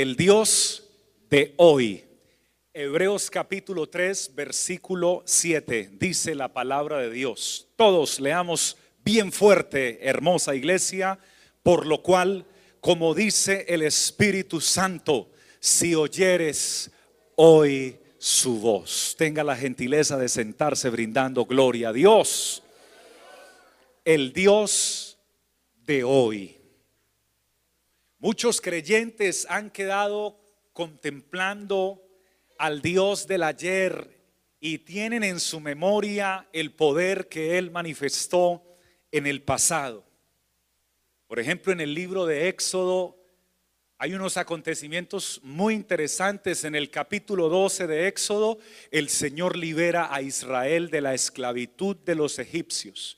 el Dios de hoy. Hebreos capítulo 3, versículo 7, dice la palabra de Dios. Todos leamos bien fuerte, hermosa iglesia, por lo cual, como dice el Espíritu Santo, si oyeres hoy su voz, tenga la gentileza de sentarse brindando gloria a Dios, el Dios de hoy. Muchos creyentes han quedado contemplando al Dios del ayer y tienen en su memoria el poder que Él manifestó en el pasado. Por ejemplo, en el libro de Éxodo hay unos acontecimientos muy interesantes. En el capítulo 12 de Éxodo, el Señor libera a Israel de la esclavitud de los egipcios.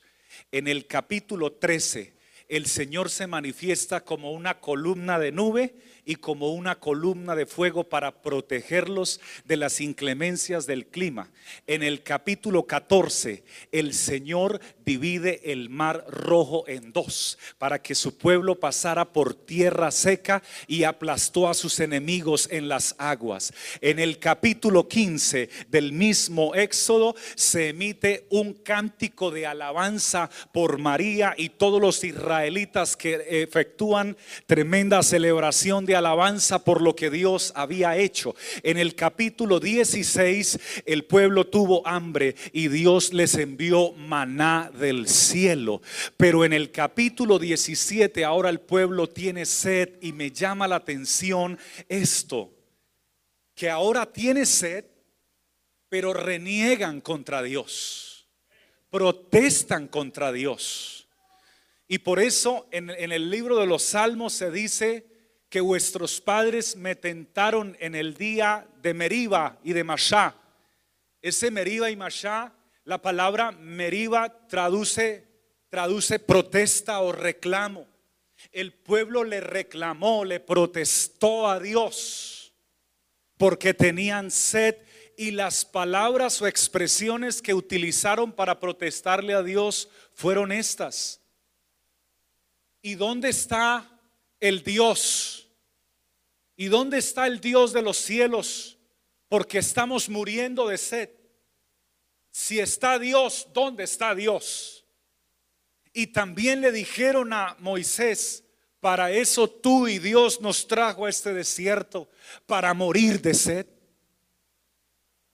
En el capítulo 13, el Señor se manifiesta como una columna de nube y como una columna de fuego para protegerlos de las inclemencias del clima. En el capítulo 14, el Señor divide el mar rojo en dos para que su pueblo pasara por tierra seca y aplastó a sus enemigos en las aguas. En el capítulo 15 del mismo Éxodo se emite un cántico de alabanza por María y todos los israelitas que efectúan tremenda celebración de alabanza por lo que Dios había hecho. En el capítulo 16 el pueblo tuvo hambre y Dios les envió maná del cielo. Pero en el capítulo 17 ahora el pueblo tiene sed y me llama la atención esto, que ahora tiene sed, pero reniegan contra Dios, protestan contra Dios. Y por eso en, el libro de los Salmos se dice, que vuestros padres me tentaron en el día de Meriba y de Mashá. Ese Meriba y Mashá, la palabra Meriba traduce, traduce protesta o reclamo. El pueblo le reclamó, le protestó a Dios porque tenían sed y las palabras o expresiones que utilizaron para protestarle a Dios fueron estas. ¿Y dónde está el Dios? ¿Y dónde está el Dios de los cielos? Porque estamos muriendo de sed. Si está Dios, ¿dónde está Dios? Y también le dijeron a Moisés, para eso tú y Dios nos trajo a este desierto, para morir de sed.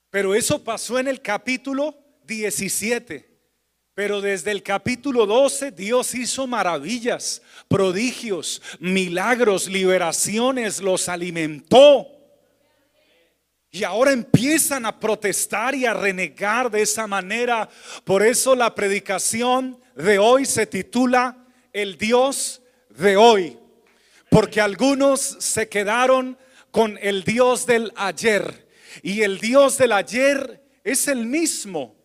Pero eso pasó en el capítulo 17. Pero desde el capítulo 12 Dios hizo maravillas, prodigios, milagros, liberaciones, los alimentó. Y ahora empiezan a protestar y a renegar de esa manera. Por eso la predicación de hoy se titula El Dios de hoy. Porque algunos se quedaron con el Dios del ayer. Y el Dios del ayer es el mismo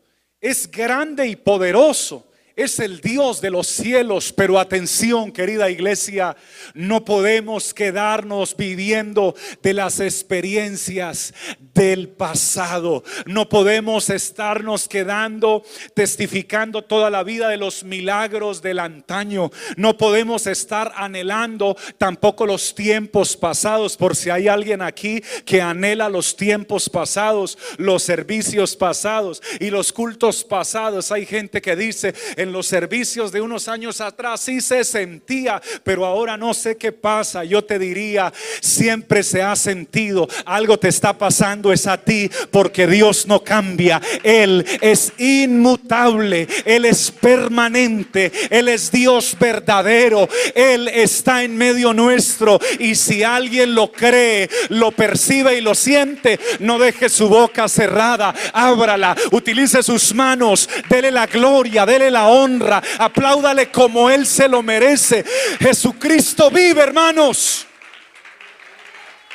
es grande y poderoso es el Dios de los cielos, pero atención querida iglesia, no podemos quedarnos viviendo de las experiencias del pasado, no podemos estarnos quedando testificando toda la vida de los milagros del antaño, no podemos estar anhelando tampoco los tiempos pasados, por si hay alguien aquí que anhela los tiempos pasados, los servicios pasados y los cultos pasados, hay gente que dice, en los servicios de unos años atrás sí se sentía, pero ahora no sé qué pasa. Yo te diría, siempre se ha sentido, algo te está pasando es a ti, porque Dios no cambia. Él es inmutable, Él es permanente, Él es Dios verdadero, Él está en medio nuestro. Y si alguien lo cree, lo percibe y lo siente, no deje su boca cerrada, ábrala, utilice sus manos, dele la gloria, dele la honra, apláudale como Él se lo merece. Jesucristo vive, hermanos.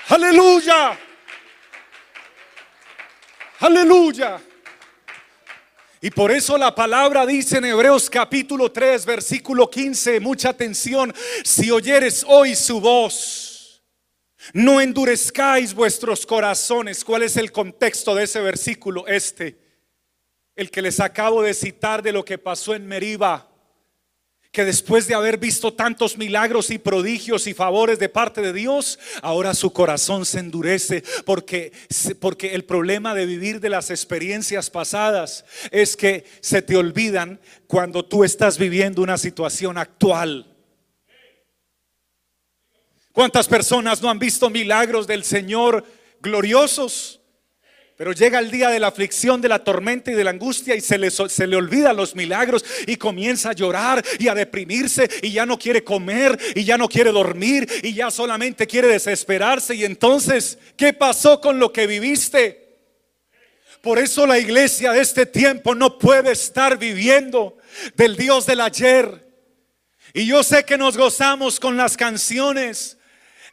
Aleluya. Aleluya. Y por eso la palabra dice en Hebreos capítulo 3, versículo 15, mucha atención, si oyeres hoy su voz, no endurezcáis vuestros corazones. ¿Cuál es el contexto de ese versículo? Este el que les acabo de citar de lo que pasó en Meriba. que después de haber visto tantos milagros y prodigios y favores de parte de Dios, ahora su corazón se endurece porque, porque el problema de vivir de las experiencias pasadas es que se te olvidan cuando tú estás viviendo una situación actual. ¿Cuántas personas no han visto milagros del Señor gloriosos? Pero llega el día de la aflicción, de la tormenta y de la angustia y se le, se le olvidan los milagros y comienza a llorar y a deprimirse y ya no quiere comer y ya no quiere dormir y ya solamente quiere desesperarse. Y entonces, ¿qué pasó con lo que viviste? Por eso la iglesia de este tiempo no puede estar viviendo del Dios del ayer. Y yo sé que nos gozamos con las canciones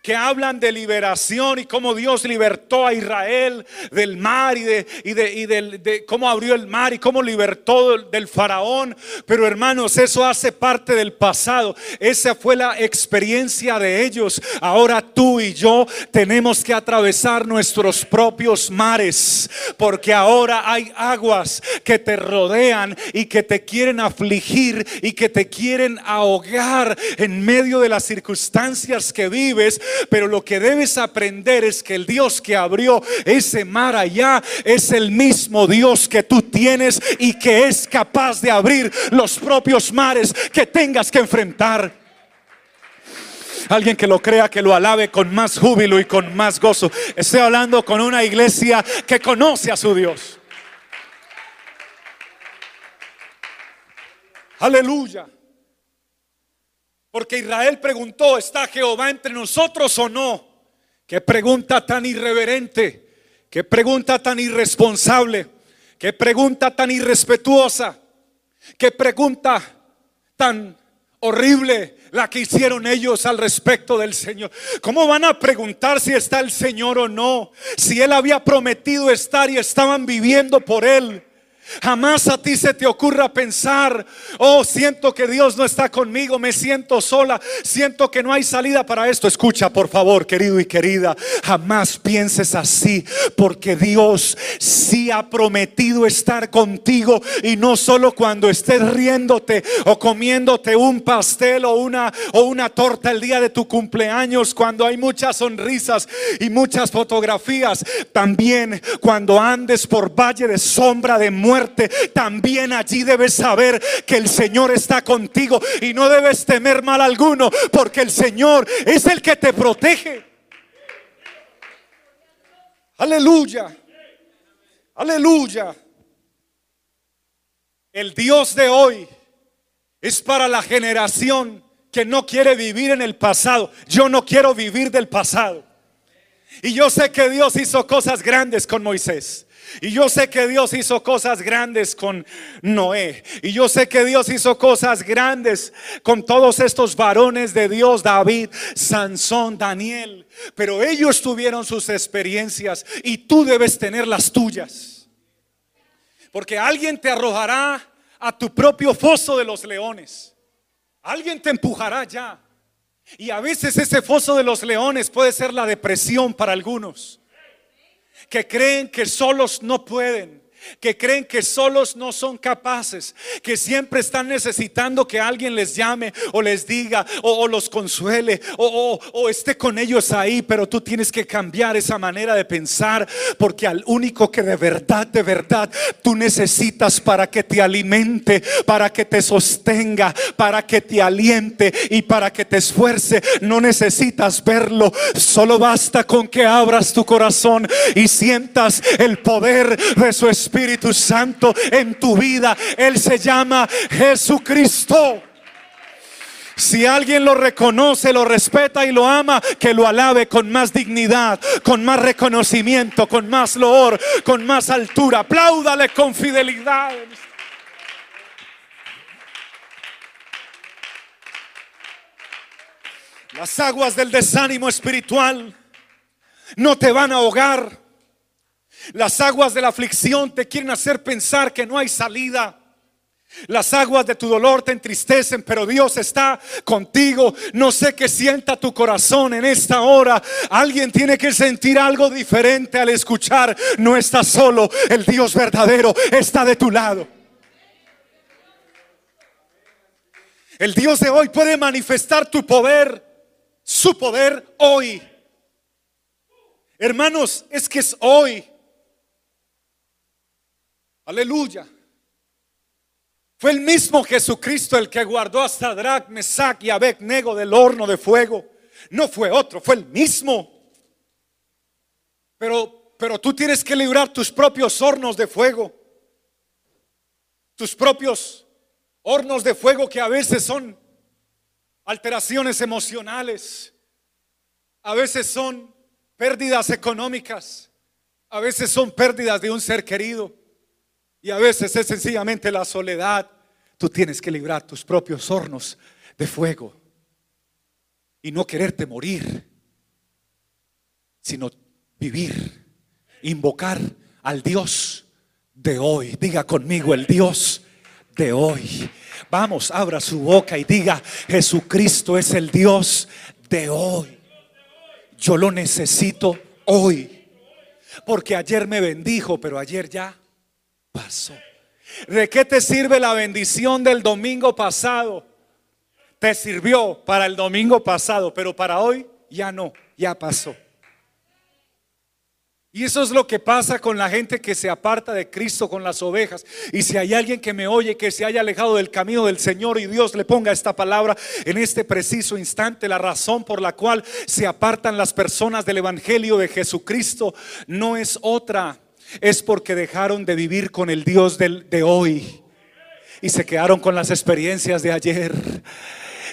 que hablan de liberación y cómo Dios libertó a Israel del mar y de, y de, y de cómo abrió el mar y cómo libertó del faraón. Pero hermanos, eso hace parte del pasado. Esa fue la experiencia de ellos. Ahora tú y yo tenemos que atravesar nuestros propios mares, porque ahora hay aguas que te rodean y que te quieren afligir y que te quieren ahogar en medio de las circunstancias que vives pero lo que debes aprender es que el Dios que abrió ese mar allá es el mismo Dios que tú tienes y que es capaz de abrir los propios mares que tengas que enfrentar. Alguien que lo crea, que lo alabe con más júbilo y con más gozo. Estoy hablando con una iglesia que conoce a su Dios. Aleluya. Porque Israel preguntó, ¿está Jehová entre nosotros o no? Qué pregunta tan irreverente, qué pregunta tan irresponsable, qué pregunta tan irrespetuosa, qué pregunta tan horrible la que hicieron ellos al respecto del Señor. ¿Cómo van a preguntar si está el Señor o no? Si Él había prometido estar y estaban viviendo por Él. Jamás a ti se te ocurra pensar, oh, siento que Dios no está conmigo, me siento sola, siento que no hay salida para esto. Escucha, por favor, querido y querida, jamás pienses así, porque Dios sí ha prometido estar contigo y no solo cuando estés riéndote o comiéndote un pastel o una o una torta el día de tu cumpleaños, cuando hay muchas sonrisas y muchas fotografías, también cuando andes por valle de sombra de muerte también allí debes saber que el Señor está contigo y no debes temer mal alguno, porque el Señor es el que te protege. Aleluya. Aleluya. El Dios de hoy es para la generación que no quiere vivir en el pasado. Yo no quiero vivir del pasado. Y yo sé que Dios hizo cosas grandes con Moisés. Y yo sé que Dios hizo cosas grandes con Noé. Y yo sé que Dios hizo cosas grandes con todos estos varones de Dios, David, Sansón, Daniel. Pero ellos tuvieron sus experiencias y tú debes tener las tuyas. Porque alguien te arrojará a tu propio foso de los leones. Alguien te empujará ya. Y a veces ese foso de los leones puede ser la depresión para algunos que creen que solos no pueden que creen que solos no son capaces, que siempre están necesitando que alguien les llame o les diga o, los consuele o, o, esté con ellos ahí, pero tú tienes que cambiar esa manera de pensar porque al único que de verdad, de verdad tú necesitas para que te alimente, para que te sostenga, para que te aliente y para que te esfuerce, no necesitas verlo, solo basta con que abras tu corazón y sientas el poder de su espíritu Espíritu Santo en tu vida. Él se llama Jesucristo. Si alguien lo reconoce, lo respeta y lo ama, que lo alabe con más dignidad, con más reconocimiento, con más loor, con más altura. Apláudale con fidelidad. Las aguas del desánimo espiritual no te van a ahogar. Las aguas de la aflicción te quieren hacer pensar que no hay salida. Las aguas de tu dolor te entristecen, pero Dios está contigo. No sé qué sienta tu corazón en esta hora. Alguien tiene que sentir algo diferente al escuchar. No estás solo, el Dios verdadero está de tu lado. El Dios de hoy puede manifestar tu poder, su poder hoy. Hermanos, es que es hoy. Aleluya. Fue el mismo Jesucristo el que guardó a Sadrach, Mesach y Abednego del horno de fuego. No fue otro, fue el mismo. Pero, pero tú tienes que librar tus propios hornos de fuego. Tus propios hornos de fuego que a veces son alteraciones emocionales. A veces son pérdidas económicas. A veces son pérdidas de un ser querido. Y a veces es sencillamente la soledad. Tú tienes que librar tus propios hornos de fuego y no quererte morir, sino vivir, invocar al Dios de hoy. Diga conmigo el Dios de hoy. Vamos, abra su boca y diga, Jesucristo es el Dios de hoy. Yo lo necesito hoy. Porque ayer me bendijo, pero ayer ya pasó. ¿De qué te sirve la bendición del domingo pasado? Te sirvió para el domingo pasado, pero para hoy ya no, ya pasó. Y eso es lo que pasa con la gente que se aparta de Cristo con las ovejas. Y si hay alguien que me oye que se haya alejado del camino del Señor y Dios le ponga esta palabra en este preciso instante, la razón por la cual se apartan las personas del Evangelio de Jesucristo no es otra es porque dejaron de vivir con el Dios de hoy y se quedaron con las experiencias de ayer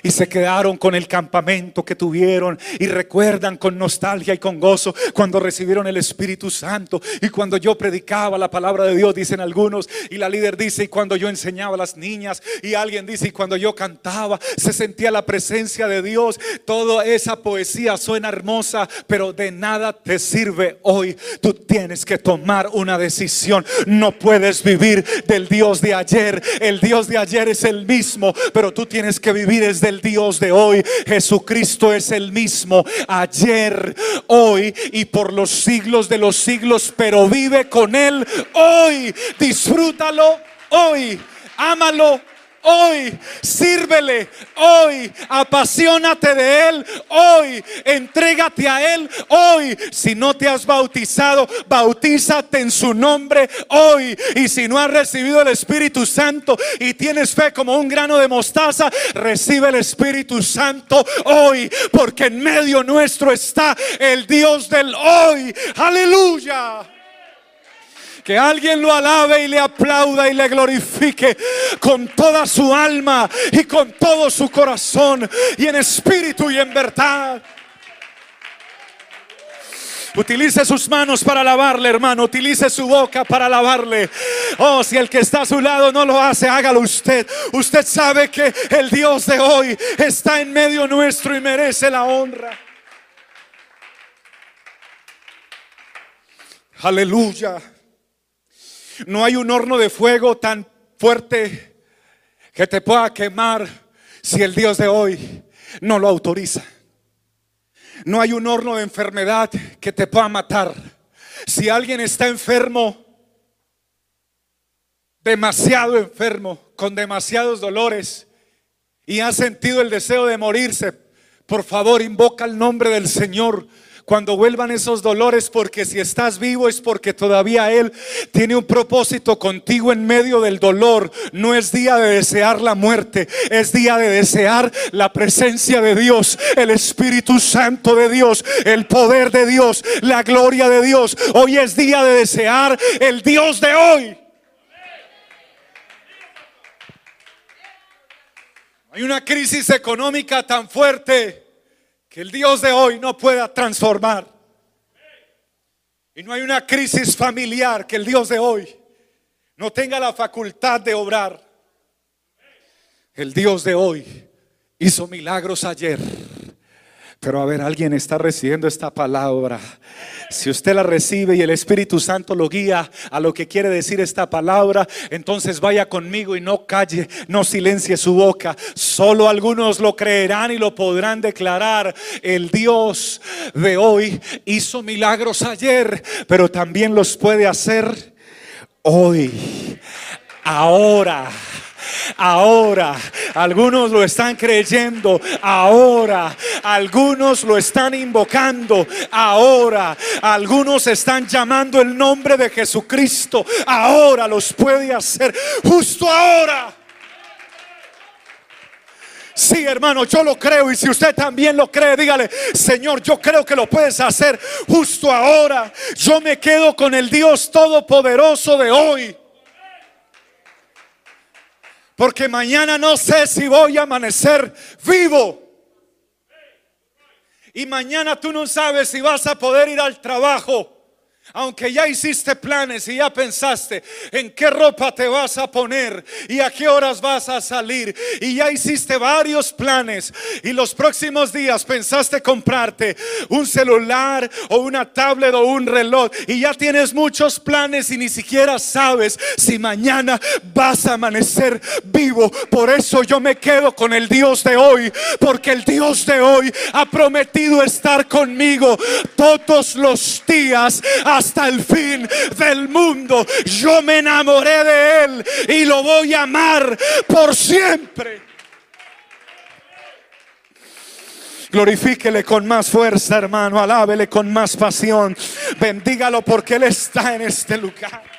y se quedaron con el campamento que tuvieron y recuerdan con nostalgia y con gozo cuando recibieron el Espíritu Santo y cuando yo predicaba la palabra de Dios, dicen algunos, y la líder dice, y cuando yo enseñaba a las niñas, y alguien dice, y cuando yo cantaba, se sentía la presencia de Dios, toda esa poesía suena hermosa, pero de nada te sirve hoy. Tú tienes que tomar una decisión. No puedes vivir del Dios de ayer. El Dios de ayer es el mismo, pero tú tienes que vivir desde el Dios de hoy. Jesucristo es el mismo ayer, hoy y por los siglos de los siglos, pero vive con Él hoy. Disfrútalo hoy. Ámalo hoy, sírvele hoy, apasionate de Él hoy, entrégate a Él hoy. Si no te has bautizado, bautízate en su nombre hoy. Y si no has recibido el Espíritu Santo y tienes fe como un grano de mostaza, recibe el Espíritu Santo hoy, porque en medio nuestro está el Dios del hoy. Aleluya. Que alguien lo alabe y le aplauda y le glorifique con toda su alma y con todo su corazón y en espíritu y en verdad. Utilice sus manos para alabarle, hermano. Utilice su boca para alabarle. Oh, si el que está a su lado no lo hace, hágalo usted. Usted sabe que el Dios de hoy está en medio nuestro y merece la honra. Aleluya. No hay un horno de fuego tan fuerte que te pueda quemar si el Dios de hoy no lo autoriza. No hay un horno de enfermedad que te pueda matar. Si alguien está enfermo, demasiado enfermo, con demasiados dolores, y ha sentido el deseo de morirse, por favor invoca el nombre del Señor cuando vuelvan esos dolores, porque si estás vivo es porque todavía Él tiene un propósito contigo en medio del dolor. No es día de desear la muerte, es día de desear la presencia de Dios, el Espíritu Santo de Dios, el poder de Dios, la gloria de Dios. Hoy es día de desear el Dios de hoy. Hay una crisis económica tan fuerte que el Dios de hoy no pueda transformar. Y no hay una crisis familiar que el Dios de hoy no tenga la facultad de obrar. El Dios de hoy hizo milagros ayer. Pero a ver, alguien está recibiendo esta palabra. Si usted la recibe y el Espíritu Santo lo guía a lo que quiere decir esta palabra, entonces vaya conmigo y no calle, no silencie su boca. Solo algunos lo creerán y lo podrán declarar. El Dios de hoy hizo milagros ayer, pero también los puede hacer hoy, ahora ahora. Algunos lo están creyendo ahora. Algunos lo están invocando ahora. Algunos están llamando el nombre de Jesucristo. Ahora los puede hacer. Justo ahora. Sí, hermano, yo lo creo. Y si usted también lo cree, dígale, Señor, yo creo que lo puedes hacer justo ahora. Yo me quedo con el Dios Todopoderoso de hoy. Porque mañana no sé si voy a amanecer vivo. Y mañana tú no sabes si vas a poder ir al trabajo. Aunque ya hiciste planes y ya pensaste en qué ropa te vas a poner y a qué horas vas a salir y ya hiciste varios planes y los próximos días pensaste comprarte un celular o una tablet o un reloj y ya tienes muchos planes y ni siquiera sabes si mañana vas a amanecer vivo. Por eso yo me quedo con el Dios de hoy, porque el Dios de hoy ha prometido estar conmigo todos los días hasta el fin del mundo. Yo me enamoré de Él y lo voy a amar por siempre. Glorifíquele con más fuerza, hermano. Alábele con más pasión. Bendígalo porque Él está en este lugar.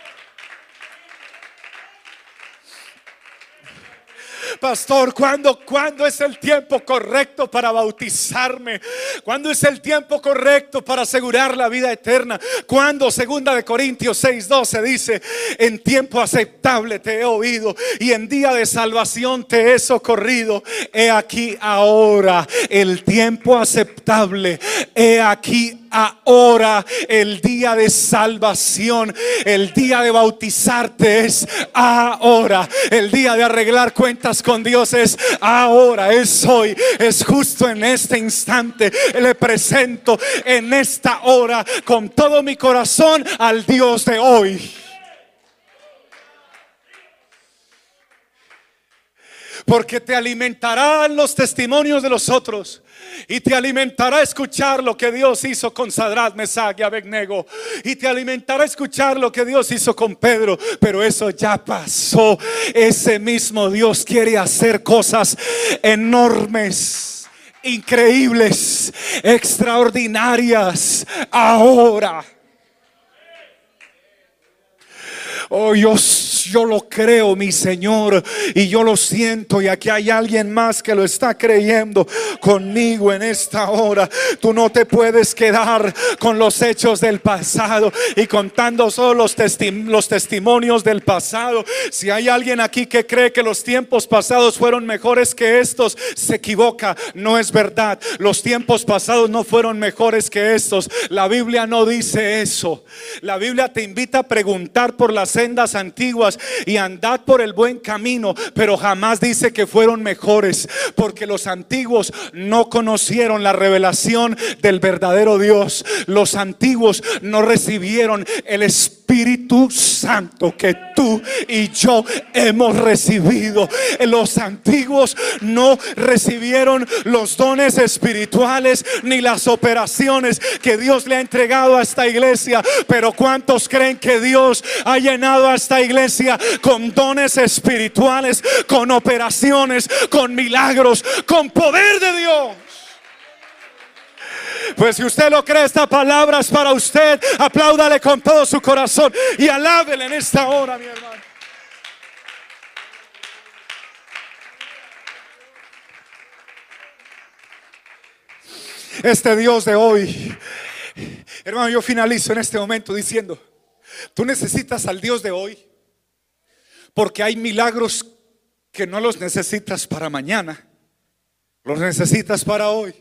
Pastor, ¿cuándo, ¿cuándo es el tiempo correcto para bautizarme? ¿Cuándo es el tiempo correcto para asegurar la vida eterna? Cuando segunda de Corintios 6:12 dice, en tiempo aceptable te he oído y en día de salvación te he socorrido. He aquí ahora el tiempo aceptable. He aquí ahora el día de salvación. El día de bautizarte es ahora. El día de arreglar cuentas con Dios es ahora, es hoy, es justo en este instante. Le presento en esta hora con todo mi corazón al Dios de hoy. Porque te alimentarán los testimonios de los otros y te alimentará escuchar lo que Dios hizo con Sadrat, Mesach y Abednego. Y te alimentará escuchar lo que Dios hizo con Pedro. Pero eso ya pasó. Ese mismo Dios quiere hacer cosas enormes, increíbles, extraordinarias ahora. Oh, yo, yo lo creo, mi Señor, y yo lo siento. Y aquí hay alguien más que lo está creyendo conmigo en esta hora. Tú no te puedes quedar con los hechos del pasado y contando solo los, los testimonios del pasado. Si hay alguien aquí que cree que los tiempos pasados fueron mejores que estos, se equivoca. No es verdad. Los tiempos pasados no fueron mejores que estos. La Biblia no dice eso. La Biblia te invita a preguntar por las sendas antiguas y andad por el buen camino, pero jamás dice que fueron mejores, porque los antiguos no conocieron la revelación del verdadero Dios. Los antiguos no recibieron el Espíritu Santo que tú y yo hemos recibido. Los antiguos no recibieron los dones espirituales ni las operaciones que Dios le ha entregado a esta iglesia, pero ¿cuántos creen que Dios ha llenado a esta iglesia con dones espirituales, con operaciones, con milagros, con poder de Dios. Pues si usted lo cree, esta palabra es para usted. Apláudale con todo su corazón y alábele en esta hora, mi hermano. Este Dios de hoy, hermano, yo finalizo en este momento diciendo, Tú necesitas al Dios de hoy porque hay milagros que no los necesitas para mañana, los necesitas para hoy.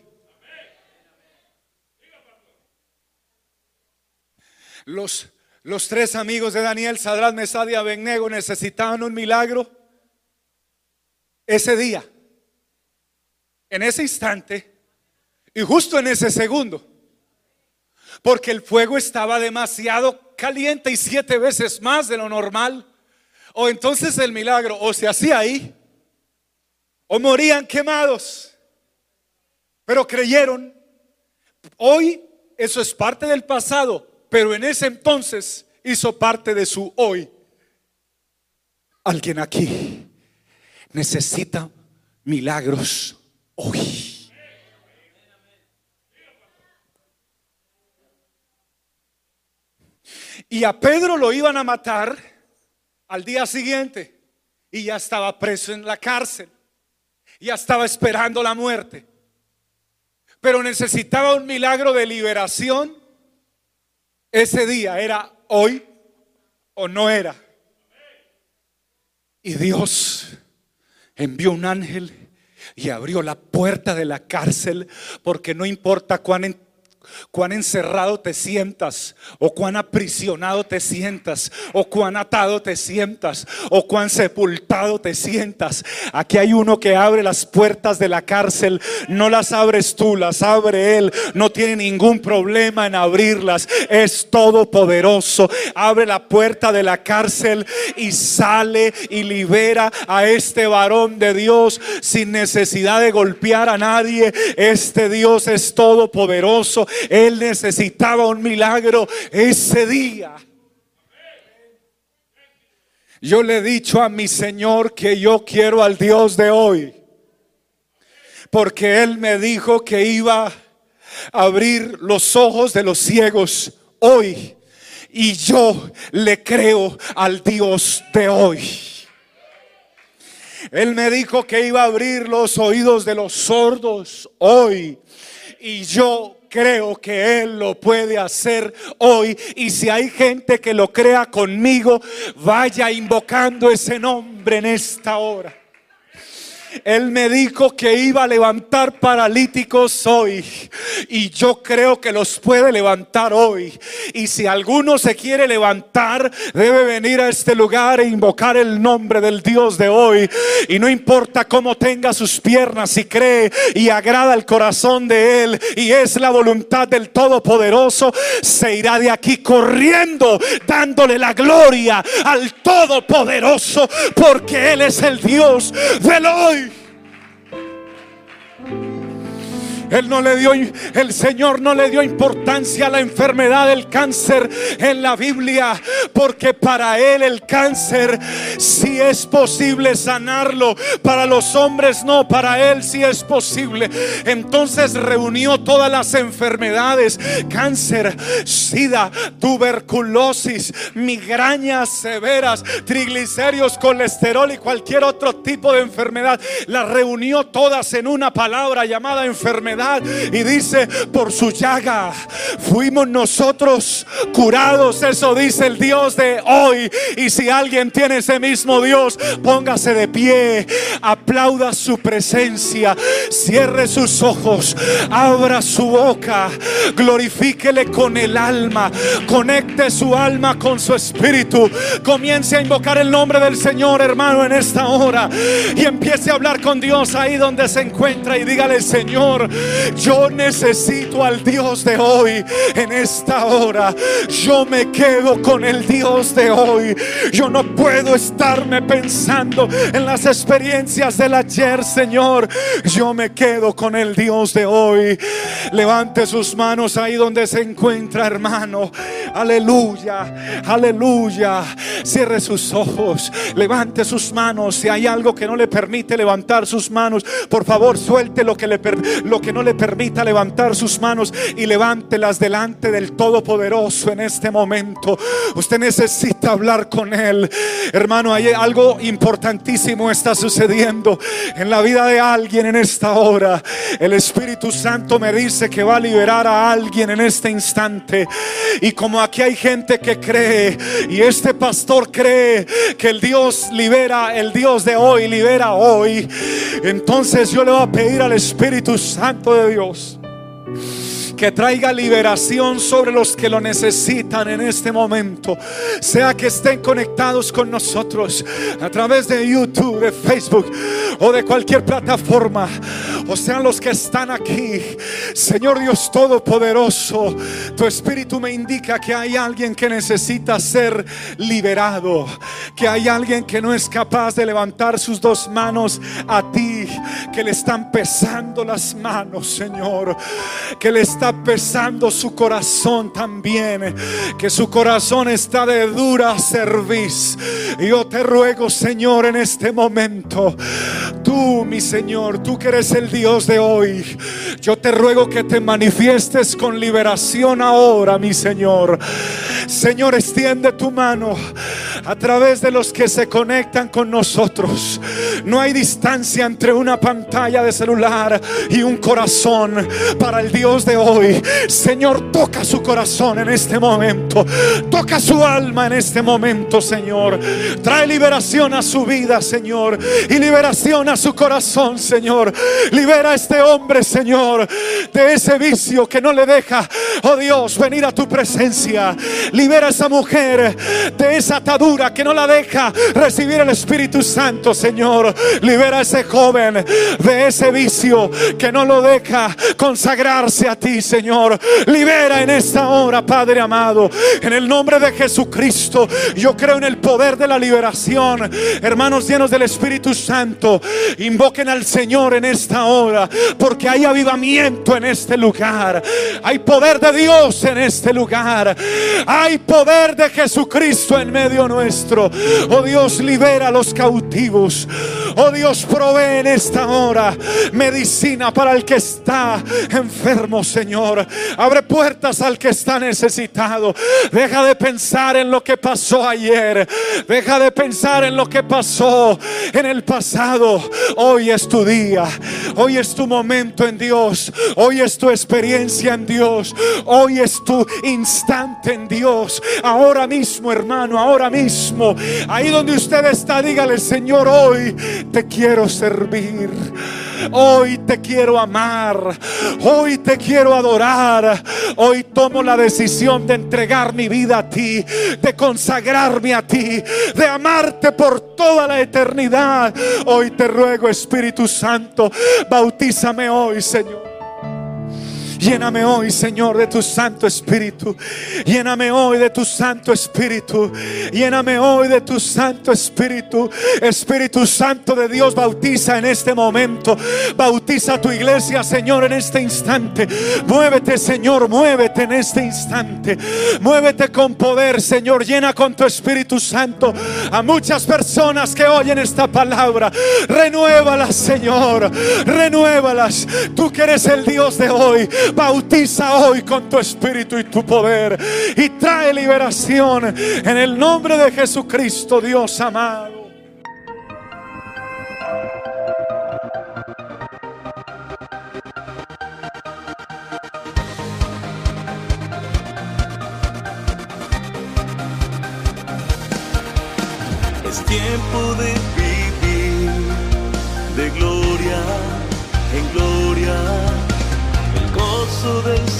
Los, los tres amigos de Daniel, Sadrat, Mesad y Abednego necesitaban un milagro ese día, en ese instante y justo en ese segundo porque el fuego estaba demasiado caliente y siete veces más de lo normal. O entonces el milagro o se hacía ahí o morían quemados. Pero creyeron. Hoy eso es parte del pasado, pero en ese entonces hizo parte de su hoy. Alguien aquí necesita milagros hoy. Y a Pedro lo iban a matar al día siguiente y ya estaba preso en la cárcel. Ya estaba esperando la muerte. Pero necesitaba un milagro de liberación. Ese día era hoy o no era. Y Dios envió un ángel y abrió la puerta de la cárcel porque no importa cuán cuán encerrado te sientas, o cuán aprisionado te sientas, o cuán atado te sientas, o cuán sepultado te sientas. Aquí hay uno que abre las puertas de la cárcel, no las abres tú, las abre Él, no tiene ningún problema en abrirlas, es todopoderoso. Abre la puerta de la cárcel y sale y libera a este varón de Dios sin necesidad de golpear a nadie. Este Dios es todopoderoso él necesitaba un milagro ese día. Yo le he dicho a mi Señor que yo quiero al Dios de hoy. Porque Él me dijo que iba a abrir los ojos de los ciegos hoy. Y yo le creo al Dios de hoy. Él me dijo que iba a abrir los oídos de los sordos hoy. Y yo creo que Él lo puede hacer hoy. Y si hay gente que lo crea conmigo, vaya invocando ese nombre en esta hora. Él me dijo que iba a levantar paralíticos hoy. Y yo creo que los puede levantar hoy. Y si alguno se quiere levantar, debe venir a este lugar e invocar el nombre del Dios de hoy. Y no importa cómo tenga sus piernas, si cree y agrada el corazón de Él y es la voluntad del Todopoderoso, se irá de aquí corriendo, dándole la gloria al Todopoderoso, porque Él es el Dios del hoy. Thank you. Él no le dio, el Señor no le dio importancia a la enfermedad del cáncer en la Biblia, porque para Él el cáncer sí es posible sanarlo, para los hombres no, para Él sí es posible. Entonces reunió todas las enfermedades, cáncer, sida, tuberculosis, migrañas severas, triglicéridos, colesterol y cualquier otro tipo de enfermedad. Las reunió todas en una palabra llamada enfermedad y dice, por su llaga fuimos nosotros curados. Eso dice el Dios de hoy. Y si alguien tiene ese mismo Dios, póngase de pie, aplauda su presencia, cierre sus ojos, abra su boca, glorifíquele con el alma, conecte su alma con su espíritu, comience a invocar el nombre del Señor, hermano, en esta hora y empiece a hablar con Dios ahí donde se encuentra y dígale, Señor, yo necesito al Dios de hoy en esta hora. Yo me quedo con el Dios de hoy. Yo no puedo estarme pensando en las experiencias del ayer, Señor. Yo me quedo con el Dios de hoy. Levante sus manos ahí donde se encuentra, hermano. Aleluya, aleluya. Cierre sus ojos, levante sus manos. Si hay algo que no le permite levantar sus manos, por favor, suelte lo que, le lo que no le permita levantar sus manos y levántelas delante del Todopoderoso en este momento. Usted necesita hablar con Él. Hermano, hay algo importantísimo está sucediendo en la vida de alguien en esta hora. El Espíritu Santo me dice que va a liberar a alguien en este instante. Y como aquí hay gente que cree y este pastor cree que el Dios libera, el Dios de hoy libera hoy, entonces yo le voy a pedir al Espíritu Santo de Dios que traiga liberación sobre los que lo necesitan en este momento. Sea que estén conectados con nosotros a través de YouTube, de Facebook o de cualquier plataforma. O sean los que están aquí. Señor Dios Todopoderoso, tu espíritu me indica que hay alguien que necesita ser liberado. Que hay alguien que no es capaz de levantar sus dos manos a ti. Que le están pesando las manos, Señor. Que le está pesando su corazón también, que su corazón está de dura cerviz. Yo te ruego, Señor, en este momento, tú mi Señor, tú que eres el Dios de hoy, yo te ruego que te manifiestes con liberación ahora, mi Señor. Señor, extiende tu mano a través de los que se conectan con nosotros. No hay distancia entre una pantalla de celular y un corazón para el Dios de hoy. Señor, toca su corazón en este momento. Toca su alma en este momento, Señor. Trae liberación a su vida, Señor. Y liberación a su corazón, Señor. Libera a este hombre, Señor, de ese vicio que no le deja, oh Dios, venir a tu presencia. Libera a esa mujer de esa atadura que no la deja recibir el Espíritu Santo, Señor. Libera a ese joven de ese vicio que no lo deja consagrarse a ti, Señor. Libera en esta hora, Padre amado. En el nombre de Jesucristo, yo creo en el poder de la liberación. Hermanos llenos del Espíritu Santo, invoquen al Señor en esta hora, porque hay avivamiento en este lugar. Hay poder de Dios en este lugar. Hay poder de Jesucristo en medio nuestro. Oh Dios, libera a los cautivos. Oh Dios, provee en esta hora medicina para el que está enfermo, Señor. Abre puertas al que está necesitado. Deja de pensar en lo que pasó ayer. Deja de pensar en lo que pasó en el pasado. Hoy es tu día. Hoy es tu momento en Dios. Hoy es tu experiencia en Dios. Hoy es tu instante en Dios. Ahora mismo, hermano, ahora mismo. Ahí donde usted está, dígale, Señor, hoy te quiero servir. Hoy te quiero amar. Hoy te quiero adorar. Hoy tomo la decisión de entregar mi vida a ti, de consagrarme a ti, de amarte por toda la eternidad. Hoy te ruego, Espíritu Santo, bautízame hoy, Señor. Lléname hoy, Señor, de tu Santo Espíritu. Lléname hoy de tu Santo Espíritu. Lléname hoy de tu Santo Espíritu. Espíritu Santo de Dios, bautiza en este momento. Bautiza a tu iglesia, Señor, en este instante. Muévete, Señor, muévete en este instante. Muévete con poder, Señor. Llena con tu Espíritu Santo a muchas personas que oyen esta palabra. Renuévalas, Señor. Renuévalas. Tú que eres el Dios de hoy. Bautiza hoy con tu espíritu y tu poder y trae liberación en el nombre de Jesucristo, Dios amado. De gloria en gloria del